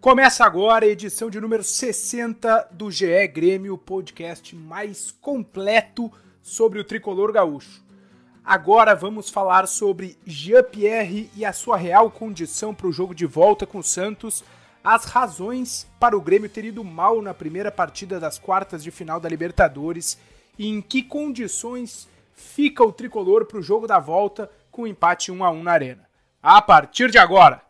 Começa agora a edição de número 60 do GE Grêmio, o podcast mais completo sobre o tricolor gaúcho. Agora vamos falar sobre Jean-Pierre e a sua real condição para o jogo de volta com o Santos, as razões para o Grêmio ter ido mal na primeira partida das quartas de final da Libertadores e em que condições fica o tricolor para o jogo da volta com o empate 1 a 1 na Arena. A partir de agora!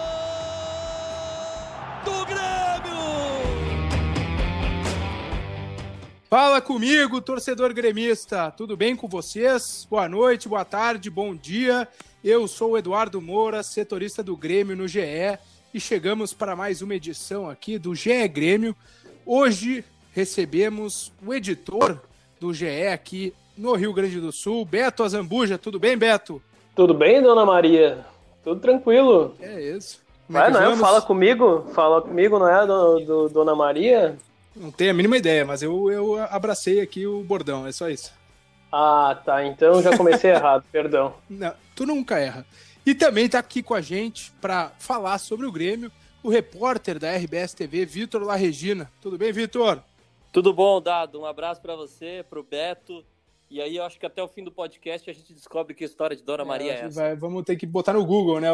Fala comigo, torcedor gremista. Tudo bem com vocês? Boa noite, boa tarde, bom dia. Eu sou o Eduardo Moura, setorista do Grêmio no GE, e chegamos para mais uma edição aqui do GE Grêmio. Hoje recebemos o editor do GE aqui no Rio Grande do Sul, Beto Azambuja. Tudo bem, Beto? Tudo bem, dona Maria? Tudo tranquilo. É isso. Como é, não é? Fala comigo, fala comigo, não é, do, do, Dona Maria? Não tenho a mínima ideia, mas eu, eu abracei aqui o bordão, é só isso. Ah, tá. Então já comecei errado, perdão. Não, tu nunca erra. E também tá aqui com a gente para falar sobre o Grêmio, o repórter da RBS TV, Vitor La Regina. Tudo bem, Vitor? Tudo bom, Dado. Um abraço para você, pro Beto. E aí eu acho que até o fim do podcast a gente descobre que história de Dona é, Maria é essa. Vai, vamos ter que botar no Google, né?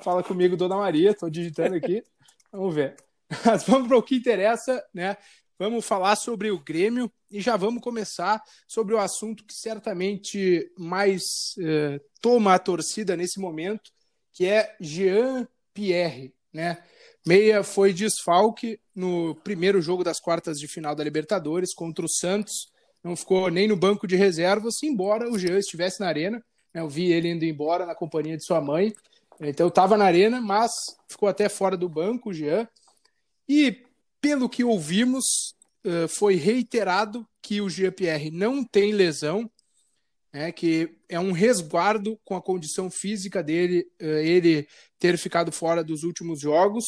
Fala comigo, Dona Maria, estou digitando aqui. Vamos ver. Mas vamos para o que interessa, né? Vamos falar sobre o Grêmio e já vamos começar sobre o assunto que certamente mais eh, toma a torcida nesse momento, que é Jean Pierre, né? Meia foi desfalque no primeiro jogo das quartas de final da Libertadores contra o Santos, não ficou nem no banco de reservas, embora o Jean estivesse na arena. Né? Eu vi ele indo embora na companhia de sua mãe. Então estava na arena, mas ficou até fora do banco, o Jean. E pelo que ouvimos, foi reiterado que o Jean-Pierre não tem lesão, né, que é um resguardo com a condição física dele, ele ter ficado fora dos últimos jogos,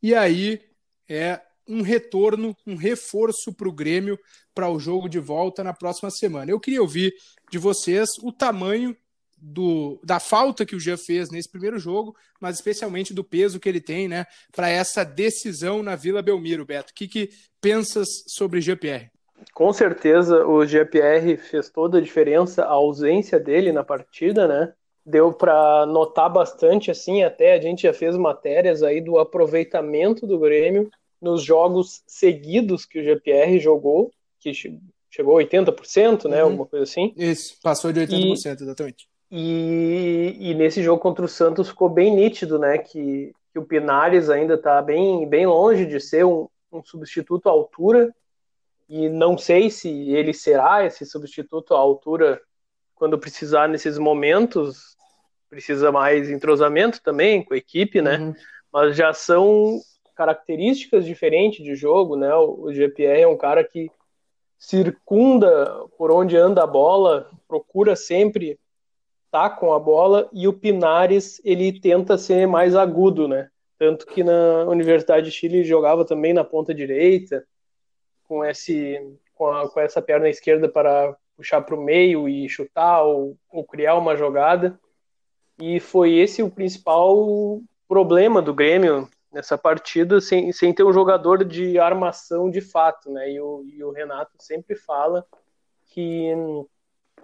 e aí é um retorno, um reforço para o Grêmio para o jogo de volta na próxima semana. Eu queria ouvir de vocês o tamanho do, da falta que o Jean fez nesse primeiro jogo, mas especialmente do peso que ele tem né, para essa decisão na Vila Belmiro, Beto. O que, que pensas sobre Jean-Pierre? Com certeza o Jean-Pierre fez toda a diferença, a ausência dele na partida, né? Deu para notar bastante, assim, até a gente já fez matérias aí do aproveitamento do Grêmio nos jogos seguidos que o Jean-Pierre jogou, que chegou a 80%, né? Uhum. Alguma coisa assim. Isso, passou de 80%, e, exatamente. E, e, nesse jogo contra o Santos ficou bem nítido, né, que, que o Pinares ainda está bem, bem longe de ser um, um, substituto à altura, e não sei se ele será esse substituto à altura quando precisar nesses momentos, precisa mais entrosamento também com a equipe, né, uhum. mas já são características diferentes de jogo, né, o, o GPR é um cara que circunda por onde anda a bola, procura sempre tá com a bola e o Pinares ele tenta ser mais agudo, né? Tanto que na Universidade de Chile jogava também na ponta direita, com esse com, a, com essa perna esquerda para puxar para o meio e chutar ou, ou criar uma jogada. E foi esse o principal problema do Grêmio nessa partida, sem, sem ter um jogador de armação de fato, né? E o, e o Renato sempre fala que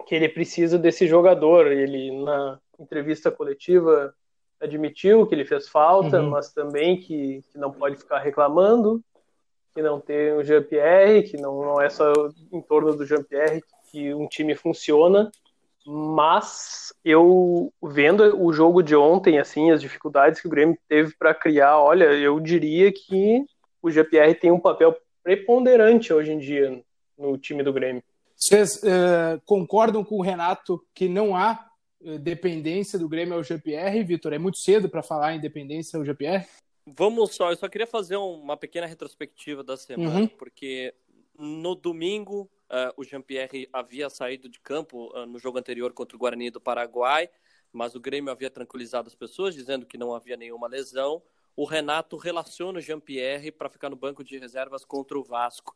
que ele precisa desse jogador. Ele, na entrevista coletiva, admitiu que ele fez falta, uhum. mas também que, que não pode ficar reclamando, que não tem o Jean-Pierre, que não, não é só em torno do Jean-Pierre que um time funciona. Mas eu vendo o jogo de ontem, assim, as dificuldades que o Grêmio teve para criar, olha, eu diria que o Jean-Pierre tem um papel preponderante hoje em dia no time do Grêmio. Vocês uh, concordam com o Renato que não há eh, dependência do Grêmio ao GPR, Vitor? É muito cedo para falar em dependência ao GPR? Vamos só, eu só queria fazer uma pequena retrospectiva da semana, uhum. porque no domingo uh, o Jean-Pierre havia saído de campo uh, no jogo anterior contra o Guarani do Paraguai, mas o Grêmio havia tranquilizado as pessoas, dizendo que não havia nenhuma lesão. O Renato relaciona o Jean-Pierre para ficar no banco de reservas contra o Vasco.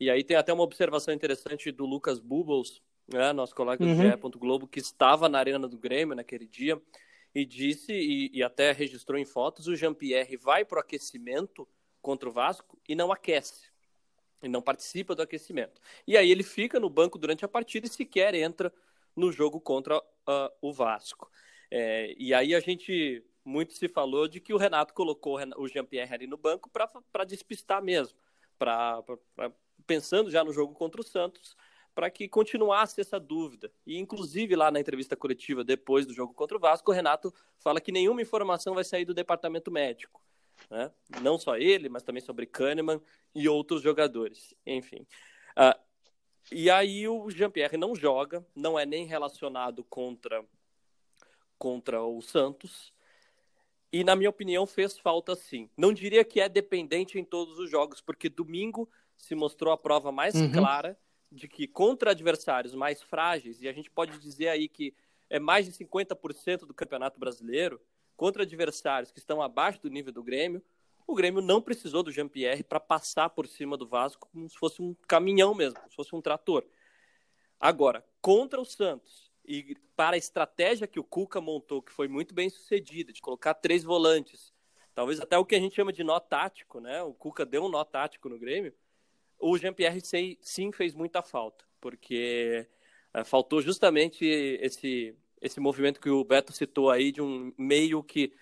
E aí tem até uma observação interessante do Lucas Bubbles, né, nosso colega uhum. do GE. Globo, que estava na arena do Grêmio naquele dia, e disse, e, e até registrou em fotos, o Jean-Pierre vai para o aquecimento contra o Vasco e não aquece. E não participa do aquecimento. E aí ele fica no banco durante a partida e sequer entra no jogo contra uh, o Vasco. É, e aí a gente muito se falou de que o Renato colocou o Jean-Pierre ali no banco para despistar mesmo, pra, pensando já no jogo contra o Santos, para que continuasse essa dúvida. E, inclusive, lá na entrevista coletiva depois do jogo contra o Vasco, o Renato fala que nenhuma informação vai sair do departamento médico. Né? Não só ele, mas também sobre Kahneman e outros jogadores. Enfim. Uh, e aí o Jean-Pierre não joga, não é nem relacionado contra, contra o Santos. E, na minha opinião, fez falta sim. Não diria que é dependente em todos os jogos, porque domingo se mostrou a prova mais uhum. clara de que contra adversários mais frágeis, e a gente pode dizer aí que é mais de 50% do Campeonato Brasileiro, contra adversários que estão abaixo do nível do Grêmio, o Grêmio não precisou do Jean-Pierre para passar por cima do Vasco como se fosse um caminhão mesmo, como se fosse um trator. Agora, contra o Santos, e para a estratégia que o Cuca montou, que foi muito bem sucedida, de colocar três volantes, talvez até o que a gente chama de nó tático, né? O Cuca deu um nó tático no Grêmio o Jean-Pierre sim fez muita falta, porque é, faltou justamente esse, esse movimento que o Beto citou aí, de um meio que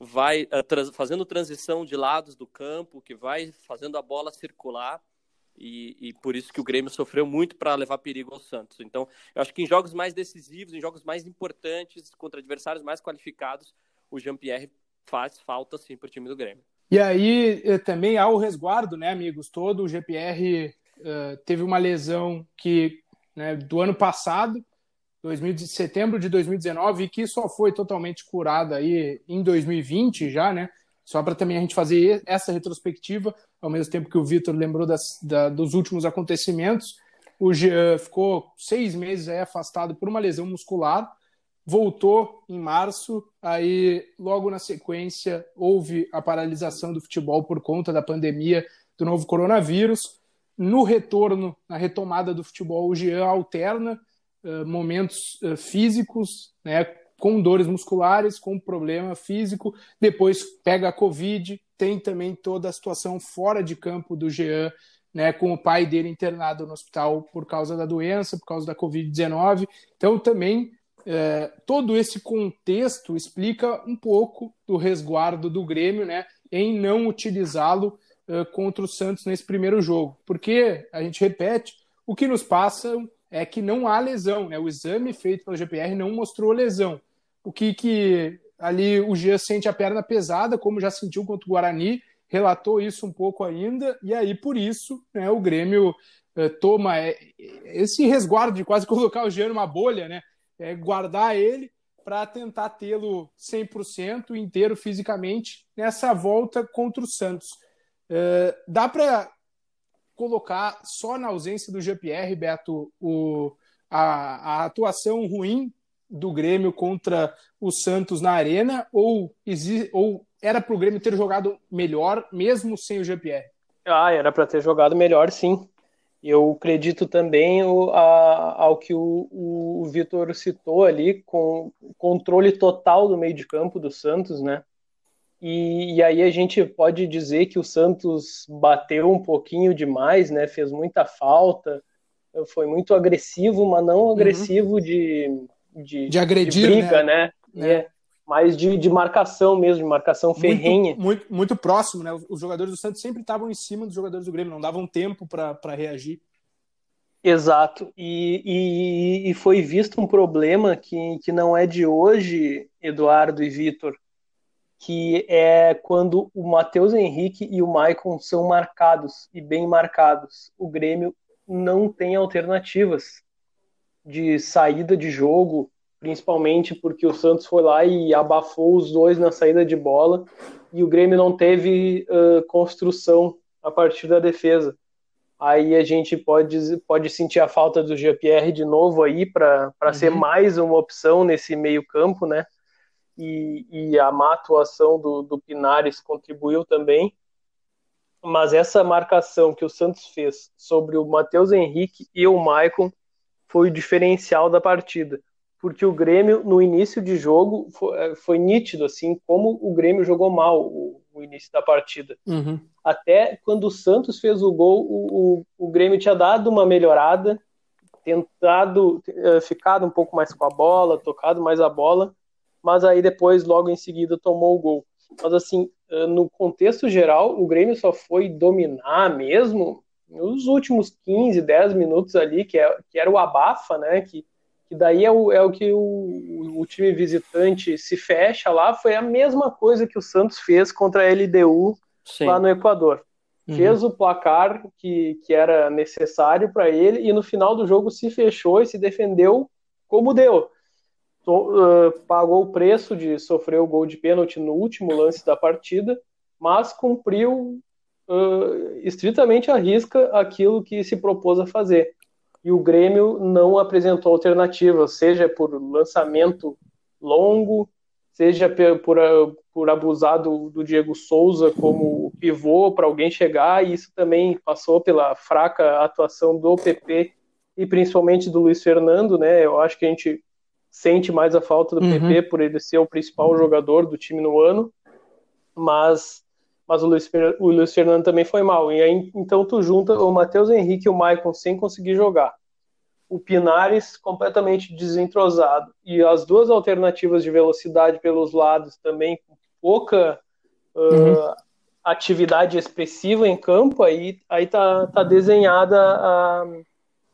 vai trans, fazendo transição de lados do campo, que vai fazendo a bola circular, e, e por isso que o Grêmio sofreu muito para levar perigo ao Santos. Então, eu acho que em jogos mais decisivos, em jogos mais importantes, contra adversários mais qualificados, o Jean-Pierre faz falta sim para o time do Grêmio. E aí eh, também há o resguardo, né, amigos? Todo o GPR uh, eh, teve uma lesão que né, do ano passado, 2000, setembro de 2019, e que só foi totalmente curada aí em 2020 já, né? Só para também a gente fazer essa retrospectiva, ao mesmo tempo que o Vitor lembrou das, da, dos últimos acontecimentos. O Jean ficou seis meses afastado por uma lesão muscular voltou em março, aí logo na sequência houve a paralisação do futebol por conta da pandemia do novo coronavírus. No retorno, na retomada do futebol, o Jean alterna uh, momentos uh, físicos, né, com dores musculares, com problema físico, depois pega a Covid, tem também toda a situação fora de campo do Jean, né, com o pai dele internado no hospital por causa da doença, por causa da Covid-19. Então, também é, todo esse contexto explica um pouco do resguardo do Grêmio né, em não utilizá-lo uh, contra o Santos nesse primeiro jogo. Porque, a gente repete, o que nos passa é que não há lesão. Né? O exame feito pela GPR não mostrou lesão. O que, que ali o Gia sente a perna pesada, como já sentiu contra o Guarani, relatou isso um pouco ainda, e aí por isso né, o Grêmio uh, toma é, esse resguardo de quase colocar o Jean numa bolha, né? É, guardar ele para tentar tê-lo 100% inteiro fisicamente nessa volta contra o Santos. É, dá para colocar só na ausência do GPR, Beto, o, a, a, atuação ruim do Grêmio contra o Santos na Arena ou, ou era para o Grêmio ter jogado melhor mesmo sem o GPR? Ah, era para ter jogado melhor, sim. Eu acredito também o, a, ao que o, o, Vitor citou ali, com controle total do meio de campo do Santos, né? E, e, aí a gente pode dizer que o Santos bateu um pouquinho demais, né? Fez muita falta, foi muito agressivo, mas não uhum. agressivo uhum. de, de, de agredir, de briga, né? né? É mas de, de marcação mesmo, de marcação ferrenha. Muito, muito, muito, próximo, né? Os jogadores do Santos sempre estavam em cima dos jogadores do Grêmio, não davam tempo para reagir. Exato, e, e, e, foi visto um problema que, que não é de hoje, Eduardo e Vitor, que é quando o Matheus Henrique e o Maicon são marcados e bem marcados. O Grêmio não tem alternativas de saída de jogo, principalmente porque o Santos foi lá e abafou os dois na saída de bola e o Grêmio não teve uh, construção a partir da defesa. Aí a gente pode, pode sentir a falta do GPR de novo aí para uhum. ser mais uma opção nesse meio campo, né? E, e a má atuação do, do Pinares contribuiu também. Mas essa marcação que o Santos fez sobre o Matheus Henrique e o Maicon foi o diferencial da partida porque o Grêmio, no início de jogo, foi, é, foi nítido, assim, como o Grêmio jogou mal o, o início da partida. Uhum. Até quando o Santos fez o gol, o, o, o Grêmio tinha dado uma melhorada, tentado, uh, ficado um pouco mais com a bola, tocado mais a bola, mas aí depois, logo em seguida, tomou o gol. Mas, assim, uh, no contexto geral, o Grêmio só foi dominar mesmo nos últimos 15, 10 minutos ali, que, é, que era o abafa, né, que que daí é o, é o que o, o, time visitante se fecha lá, foi a mesma coisa que o Santos fez contra a LDU Sim. lá no Equador. Uhum. Fez o placar que, que era necessário para ele e no final do jogo se fechou e se defendeu como deu. Uh, pagou o preço de sofrer o gol de pênalti no último lance da partida, mas cumpriu uh, estritamente a risca aquilo que se propôs a fazer e o Grêmio não apresentou alternativa, seja por lançamento longo, seja por, por abusar do, do Diego Souza como pivô para alguém chegar, e isso também passou pela fraca atuação do PP e principalmente do Luiz Fernando, né? Eu acho que a gente sente mais a falta do uhum. PP por ele ser o principal jogador do time no ano, mas mas o Luiz, o Luiz Fernando também foi mal. E aí, então tu junta o Matheus Henrique e o Maicon sem conseguir jogar. O Pinares completamente desentrosado. E as duas alternativas de velocidade pelos lados também com pouca uh, atividade expressiva em campo, aí, aí tá, tá desenhada a,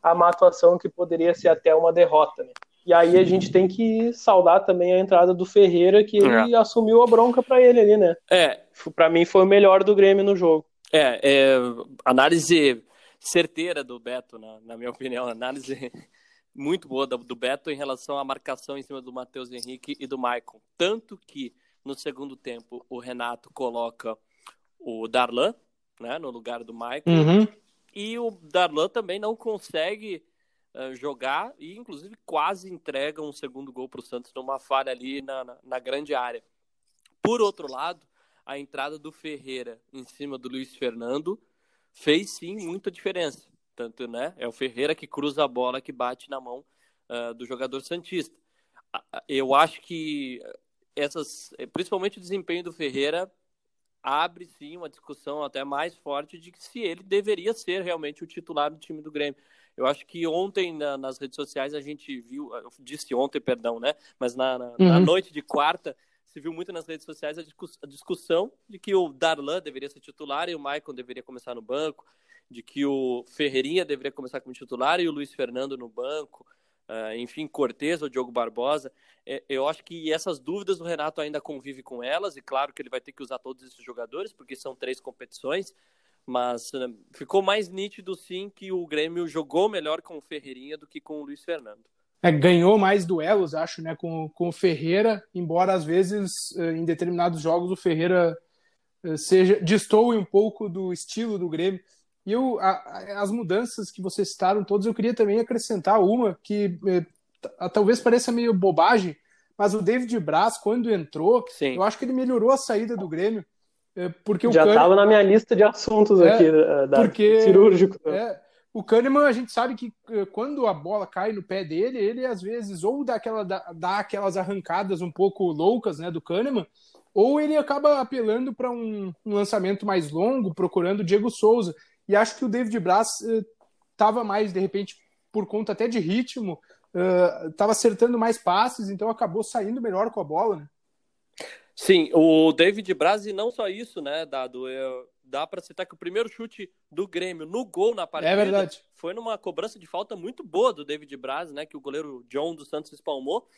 a uma atuação que poderia ser até uma derrota. Né? E aí a gente tem que saudar também a entrada do Ferreira, que ele é. assumiu a bronca para ele ali, né? É. Para mim foi o melhor do Grêmio no jogo. É, é análise certeira do Beto, na, na minha opinião, análise muito boa do, do, Beto em relação à marcação em cima do Matheus Henrique e do Maicon. Tanto que no segundo tempo o Renato coloca o Darlan, né, no lugar do Maicon, uhum. e o Darlan também não consegue jogar e, inclusive, quase entrega um segundo gol para o Santos numa falha ali na, na, na, grande área. Por outro lado, a entrada do Ferreira em cima do Luiz Fernando fez sim muita diferença. Tanto, né? É o Ferreira que cruza a bola que bate na mão uh, do jogador Santista. Eu acho que essas, principalmente o desempenho do Ferreira, abre sim uma discussão até mais forte de que se ele deveria ser realmente o titular do time do Grêmio. Eu acho que ontem na, nas redes sociais a gente viu, eu disse ontem, perdão, né? Mas na, na, uhum. na noite de quarta se viu muito nas redes sociais a, discuss, a, discussão de que o Darlan deveria ser titular e o Maicon deveria começar no banco, de que o Ferreirinha deveria começar como titular e o Luiz Fernando no banco, uh, enfim, Cortez ou Diogo Barbosa. É, eu acho que essas dúvidas o Renato ainda convive com elas, e claro que ele vai ter que usar todos esses jogadores, porque são três competições, mas uh, ficou mais nítido sim que o Grêmio jogou melhor com o Ferreirinha do que com o Luiz Fernando. É, ganhou mais duelos, acho, né, com, com o Ferreira, embora às vezes eh, em determinados jogos o Ferreira eh, seja destoe um pouco do estilo do Grêmio. E eu, a, as mudanças que vocês citaram todas, eu queria também acrescentar uma que eh, talvez pareça meio bobagem, mas o David Braz, quando entrou, Sim. eu acho que ele melhorou a saída do Grêmio. Porque Já estava na minha lista de assuntos é, aqui, da, porque, cirúrgico. É, o Kahneman, a gente sabe que eh, quando a bola cai no pé dele, ele às vezes ou dá, aquela, dá, dá aquelas arrancadas um pouco loucas né, do Kahneman, ou ele acaba apelando para um, um, lançamento mais longo, procurando o Diego Souza. E acho que o David Braz estava uh, mais, de repente, por conta até de ritmo, estava uh, acertando mais passes, então acabou saindo melhor com a bola. Né? Sim, o David Braz, e não só isso, né, Dado? Eu, dá para citar que o primeiro chute do Grêmio no gol na partida é foi numa cobrança de falta muito boa do David Braz, né, que o goleiro John dos Santos espalmou.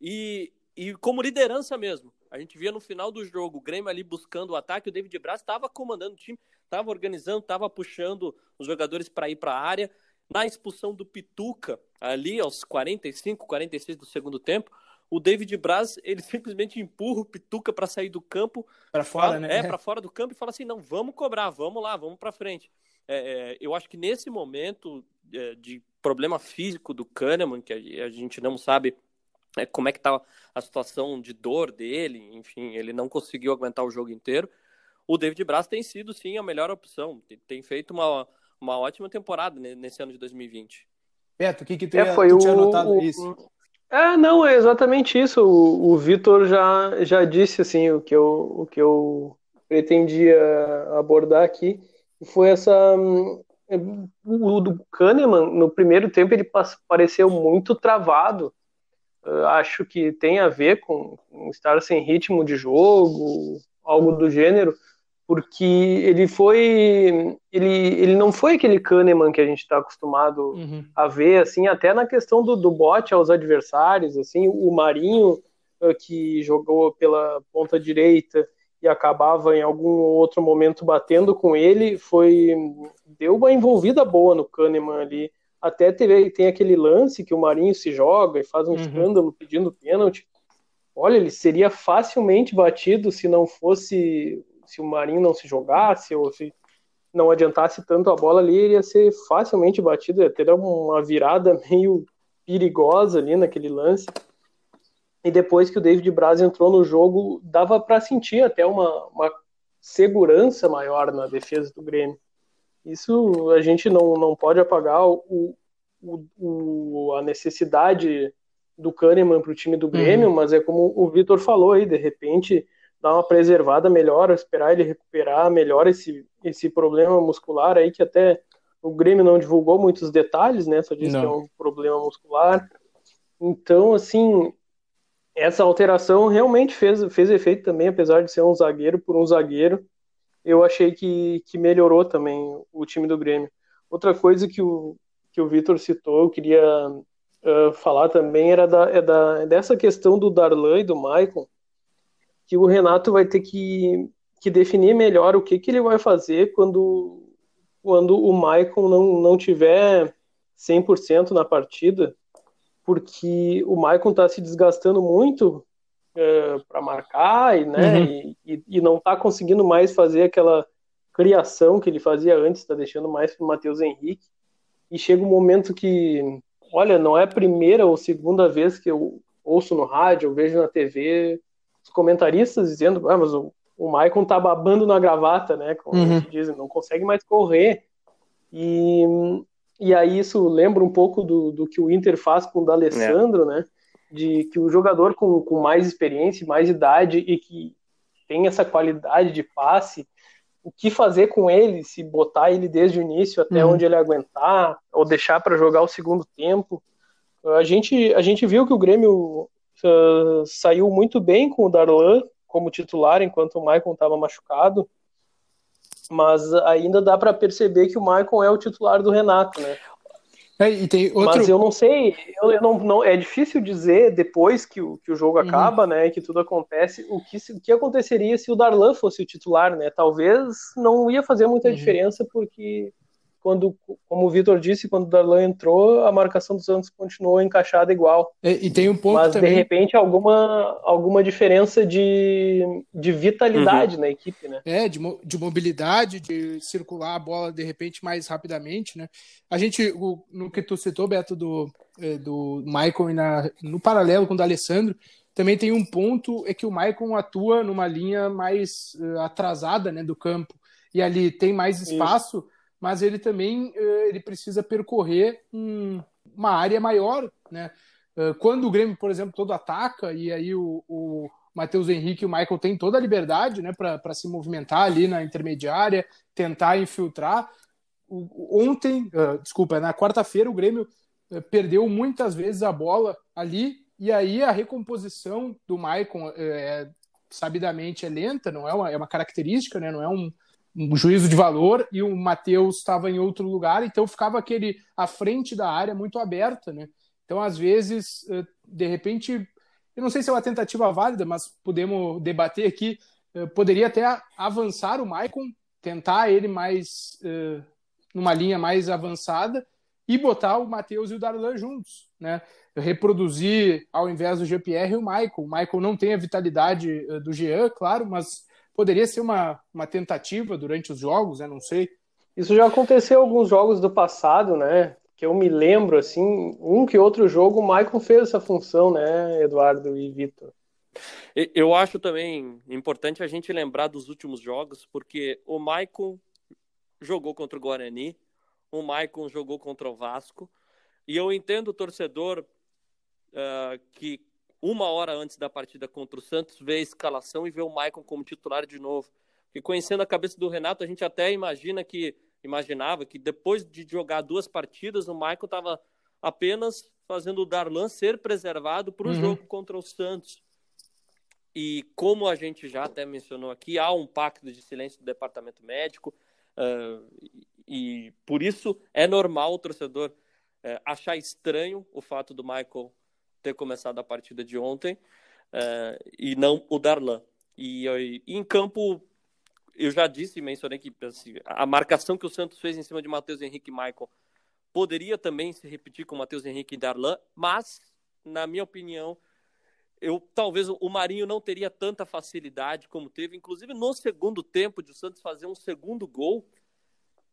E, e como liderança mesmo. A gente via no final do jogo o Grêmio ali buscando o ataque, o David Braz estava comandando o time, estava organizando, estava puxando os jogadores para ir para a área. na expulsão do Pituca, ali aos 45, 46 do segundo tempo, o David Braz, ele simplesmente empurra o Pituca para sair do campo. Para fora, fala, né? É, para fora do campo e fala assim: não, vamos cobrar, vamos lá, vamos para frente. É, é, eu acho que nesse momento é, de problema físico do Kahneman, que a, a gente não sabe é, como é que tá a situação de dor dele, enfim, ele não conseguiu aguentar o jogo inteiro. O David Braz tem sido, sim, a melhor opção. Tem, tem feito uma, uma ótima temporada nesse ano de 2020. Beto, o que, que tu, é, foi tu o, tinha notado o, isso? É, não, é exatamente isso. O, o Vitor já, já disse assim o que, eu, o que eu pretendia abordar aqui. Foi essa. O do Kahneman, no primeiro tempo, ele pareceu muito travado. Acho que tem a ver com estar sem ritmo de jogo, algo do gênero porque ele foi ele, ele não foi aquele Kahneman que a gente está acostumado uhum. a ver assim até na questão do, do bote aos adversários assim o Marinho uh, que jogou pela ponta direita e acabava em algum outro momento batendo com ele foi deu uma envolvida boa no Kahneman ali até teve, tem aquele lance que o Marinho se joga e faz um uhum. escândalo pedindo pênalti olha ele seria facilmente batido se não fosse se o Marinho não se jogasse ou se não adiantasse tanto a bola ali, ele ia ser facilmente batido, ia ter uma virada meio perigosa ali naquele lance. E depois que o David Braz entrou no jogo, dava para sentir até uma, uma segurança maior na defesa do Grêmio. Isso a gente não, não pode apagar o, o, o a necessidade do Kahneman para o time do Grêmio, uhum. mas é como o Vitor falou aí, de repente dar uma preservada melhor, esperar ele recuperar melhor esse, esse problema muscular aí, que até o Grêmio não divulgou muitos detalhes, né? Só disse não. que é um problema muscular. Então, assim, essa alteração realmente fez, fez efeito também, apesar de ser um zagueiro por um zagueiro. Eu achei que, que melhorou também o time do Grêmio. Outra coisa que o, que o Vitor citou, eu queria uh, falar também, era da, é da, dessa questão do Darlan e do Maicon que o Renato vai ter que, que definir melhor o que, que ele vai fazer quando, quando o Maicon não, não tiver 100% na partida, porque o Maicon está se desgastando muito é, para marcar e, né, uhum. e, e, não está conseguindo mais fazer aquela criação que ele fazia antes, está deixando mais para o Matheus Henrique. E chega um momento que, olha, não é a primeira ou segunda vez que eu ouço no rádio, eu vejo na TV os comentaristas dizendo, ah, mas o, o Maicon tá babando na gravata, né? Como uhum. dizem, não consegue mais correr. E, e aí isso lembra um pouco do, do que o Inter faz com o D'Alessandro, é. né? De que o jogador com, com mais experiência, mais idade e que tem essa qualidade de passe, o que fazer com ele, se botar ele desde o início até uhum. onde ele aguentar, ou deixar para jogar o segundo tempo. A gente, a gente viu que o Grêmio uh, saiu muito bem com o Darlan como titular, enquanto o Maicon estava machucado. Mas ainda dá para perceber que o Maicon é o titular do Renato, né? É, outro... Mas eu não sei, eu, eu não, não, é difícil dizer depois que o, que o jogo uhum. acaba, né, que tudo acontece, o que, o que aconteceria se o Darlan fosse o titular, né? Talvez não ia fazer muita uhum. diferença porque quando, como o Vitor disse, quando o Darlan entrou, a marcação do Santos continuou encaixada igual. E, e tem um ponto Mas, também... de repente, alguma, alguma diferença de, de vitalidade uhum. na equipe, né? É, de, de mobilidade, de circular a bola, de repente, mais rapidamente, né? A gente, o, no que tu citou, Beto, do, é, do Michael, e na, no paralelo com o do Alessandro, também tem um ponto, é que o Michael atua numa linha mais uh, atrasada, né, do campo, e ali tem mais espaço... Isso mas ele também eh, ele precisa percorrer um, uma área maior, né? Eh, quando o Grêmio, por exemplo, todo ataca e aí o, o Matheus Henrique e o Michael têm toda a liberdade, né, para se movimentar ali na intermediária, tentar infiltrar. Ontem, uh, desculpa, na quarta-feira o Grêmio perdeu muitas vezes a bola ali e aí a recomposição do uh, é, sabidamente é lenta, não é uma, é uma característica, né? Não é um, um juízo de valor e o Matheus estava em outro lugar, então ficava aquele à frente da área muito aberta, né? Então, às vezes, eh, de repente, eu não sei se é uma tentativa válida, mas podemos debater aqui, eh, poderia até avançar o Maicon, tentar ele mais eh, numa linha mais avançada e botar o Matheus e o Darlan juntos, né? Reproduzir ao invés do GPR o Michael. O Michael não tem a vitalidade do Jean, claro, mas poderia ser uma, uma tentativa durante os jogos, né? Não sei. Isso já aconteceu em alguns jogos do passado, né? Que eu me lembro, assim, um que outro jogo o Michael fez essa função, né, Eduardo e Vitor? Eu acho também importante a gente lembrar dos últimos jogos, porque o Maicon jogou contra o Guarani, o Maicon jogou contra o Vasco, e eu entendo o torcedor uh, que uma hora antes da partida contra o Santos vê a escalação e vê o Maicon como titular de novo. E conhecendo a cabeça do Renato, a gente até imagina que imaginava que depois de jogar duas partidas, o Maicon estava apenas fazendo o Darlan ser preservado para o uhum. jogo contra o Santos. E como a gente já até mencionou aqui, há um pacto de silêncio do departamento médico, uh, e por isso é normal o torcedor uh, achar estranho o fato do Michael ter começado a partida de ontem uh, e não o Darlan. E, e, em campo, eu já disse e mencionei que assim, a marcação que o Santos fez em cima de Matheus Henrique e Michael poderia também se repetir com Matheus Henrique e Darlan, mas, na minha opinião, eu talvez o Marinho não teria tanta facilidade como teve, inclusive no segundo tempo de o Santos fazer um segundo gol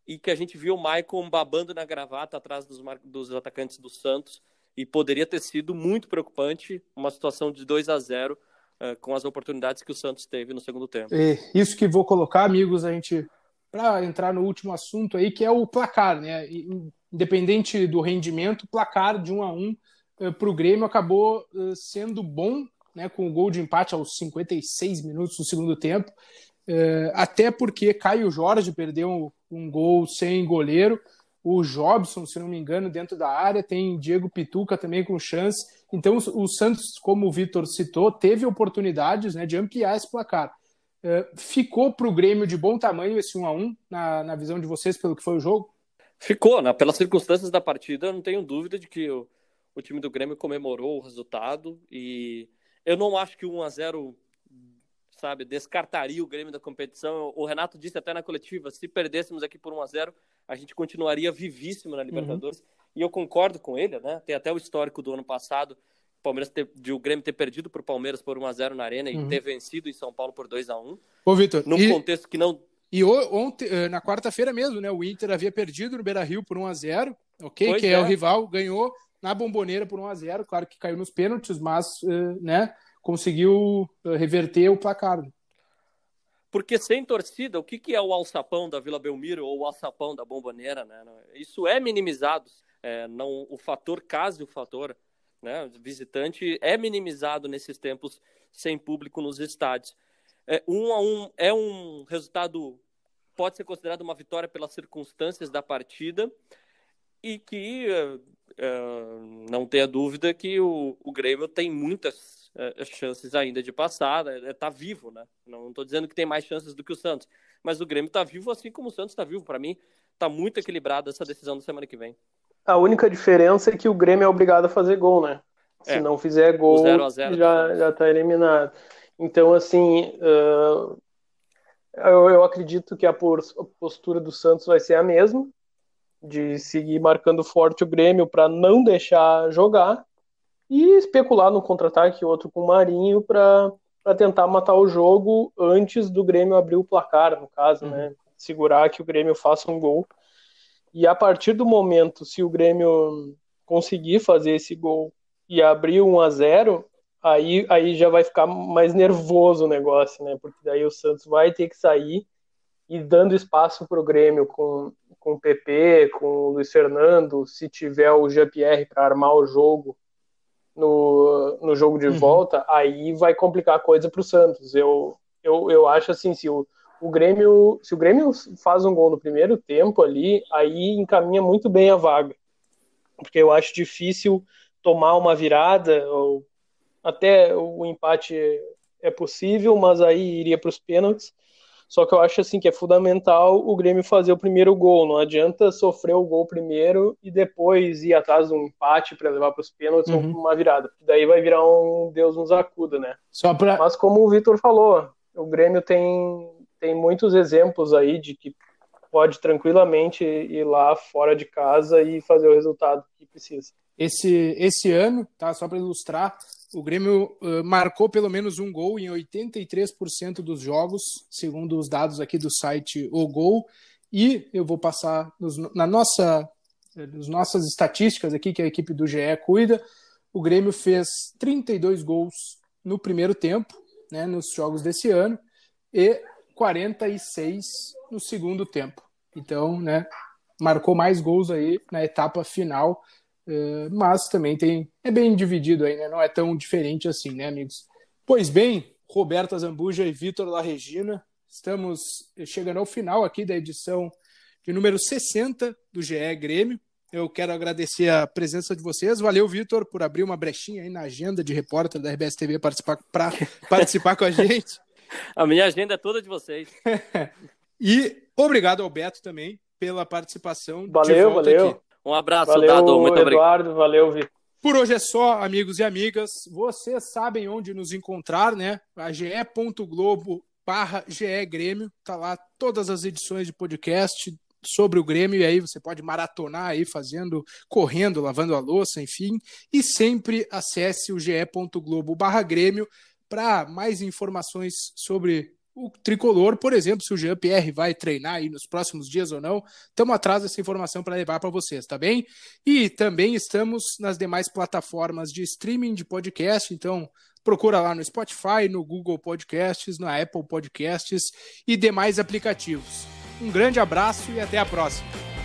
e que a gente viu o Maicon babando na gravata atrás dos, dos atacantes do Santos e poderia ter sido muito preocupante uma situação de 2 a 0 uh, eh, com as oportunidades que o Santos teve no segundo tempo. Isso que vou colocar, amigos, a gente para entrar no último assunto aí, que é o placar, né? Independente do rendimento, placar de um a um eh, para o Grêmio acabou eh, sendo bom, né, com o gol de empate aos 56 minutos do segundo tempo, até porque Caio Jorge perdeu um gol sem goleiro, o Jobson, se não me engano, dentro da área, tem Diego Pituca também com chance. Então, o Santos, como o Vitor citou, teve oportunidades né, de ampliar esse placar. ficou para o Grêmio de bom tamanho esse 1 a 1 na, na visão de vocês, pelo que foi o jogo? Ficou, né? pelas circunstâncias da partida, não tenho dúvida de que o, o time do Grêmio comemorou o resultado e eu não acho que o 1 a 0 sabe, descartaria o Grêmio da competição. O Renato disse até na coletiva, se perdêssemos aqui por 1 a 0, a gente continuaria vivíssimo na Libertadores. Uhum. E eu concordo com ele, né? Tem até o histórico do ano passado, Palmeiras ter, de o Grêmio ter perdido para o Palmeiras por 1 a 0 na Arena uhum. e ter vencido em São Paulo por 2 a 1. Ô, Vitor, num e... contexto que não e ontem, eh, na quarta-feira mesmo, né? O Inter havia perdido no Beira Rio por 1 a 0 ok? Pois que é. é o rival, ganhou na bomboneira por 1 a 0 claro que caiu nos pênaltis, mas uh, né, conseguiu uh, reverter o placar. Porque sem torcida, o que, que é o alçapão da Vila Belmiro ou o alçapão da bomboneira? Né? Isso é minimizado. É, não, o fator casa o fator né, visitante é minimizado nesses tempos sem público nos estádios. É, um a um é um resultado pode ser considerado uma vitória pelas circunstâncias da partida e que uh, não tenha dúvida que o, o Grêmio tem muitas uh, chances ainda de passar, está né? vivo, né? Não estou dizendo que tem mais chances do que o Santos, mas o Grêmio está vivo assim como o Santos está vivo. Para mim, está muito equilibrada essa decisão da semana que vem. A única diferença é que o Grêmio é obrigado a fazer gol, né? Se é. não fizer gol, zero zero já já está eliminado. Então, assim, uh, eu, eu acredito que a postura do Santos vai ser a mesma de seguir marcando forte o Grêmio para não deixar jogar e especular no contra-ataque, outro com o Marinho para tentar matar o jogo antes do Grêmio abrir o placar, no caso, né? uhum. né? Segurar que o Grêmio faça um gol. E a partir do momento, se o Grêmio conseguir fazer esse gol e abrir 1 a 0 aí, aí já vai ficar mais nervoso o negócio, né? Porque daí o Santos vai ter que sair e dando espaço para o Grêmio com com o PP, com o Luiz Fernando, se tiver o Jean-Pierre para armar o jogo no, no jogo de uhum. volta, aí vai complicar a coisa para o Santos. Eu, eu, eu acho assim, se o, o Grêmio, se o Grêmio faz um gol no primeiro tempo ali, aí encaminha muito bem a vaga. Porque eu acho difícil tomar uma virada, ou até o empate é possível, mas aí iria para os pênaltis. Só que eu acho assim que é fundamental o Grêmio fazer o primeiro gol. Não adianta sofrer o gol primeiro e depois ir atrás de um empate para levar para os pênaltis uhum. ou uma virada. Daí vai virar um Deus nos acuda, né? Pra... Mas como o Vitor falou, o Grêmio tem, tem muitos exemplos aí de que pode tranquilamente ir lá fora de casa e fazer o resultado que precisa. Esse, esse ano, tá? Só para ilustrar, o Grêmio uh, marcou pelo menos um gol em 83% dos jogos, segundo os dados aqui do site O Gol. E eu vou passar nos, na nossa, nas nossas estatísticas aqui, que a equipe do GE cuida. O Grêmio fez 32 gols no primeiro tempo, né, nos jogos desse ano, e 46 no segundo tempo. Então, né, marcou mais gols aí na etapa final mas também tem é bem dividido aí, né? Não é tão diferente assim, né, amigos? Pois bem, Roberta Zambuja e Vitor La Regina, estamos chegando ao final aqui da edição de número 60 do GE Grêmio. Eu quero agradecer a presença de vocês. Valeu, Vitor, por abrir uma brechinha aí na agenda de repórter da RBS TV participar, para participar com a gente. A minha agenda é toda de vocês. e obrigado ao Beto também pela participação. Valeu, valeu. Aqui. Um abraço, valeu, Dado. Muito Eduardo, obrigado. Valeu, Vitor. Por hoje é só, amigos e amigas. Vocês sabem onde nos encontrar, né? A ge.globo barra GE Grêmio. Tá lá todas as edições de podcast sobre o Grêmio, e aí você pode maratonar aí, fazendo, correndo, lavando a louça, enfim. E sempre acesse o ge.globo barra Grêmio para mais informações sobre o tricolor, por exemplo, se o Jean-Pierre vai treinar aí nos próximos dias ou não, estamos atrás dessa informação para levar para vocês, tá bem? E também estamos nas demais plataformas de streaming de podcast, então procura lá no Spotify, no Google Podcasts, na Apple Podcasts e demais aplicativos. Um grande abraço e até a próxima.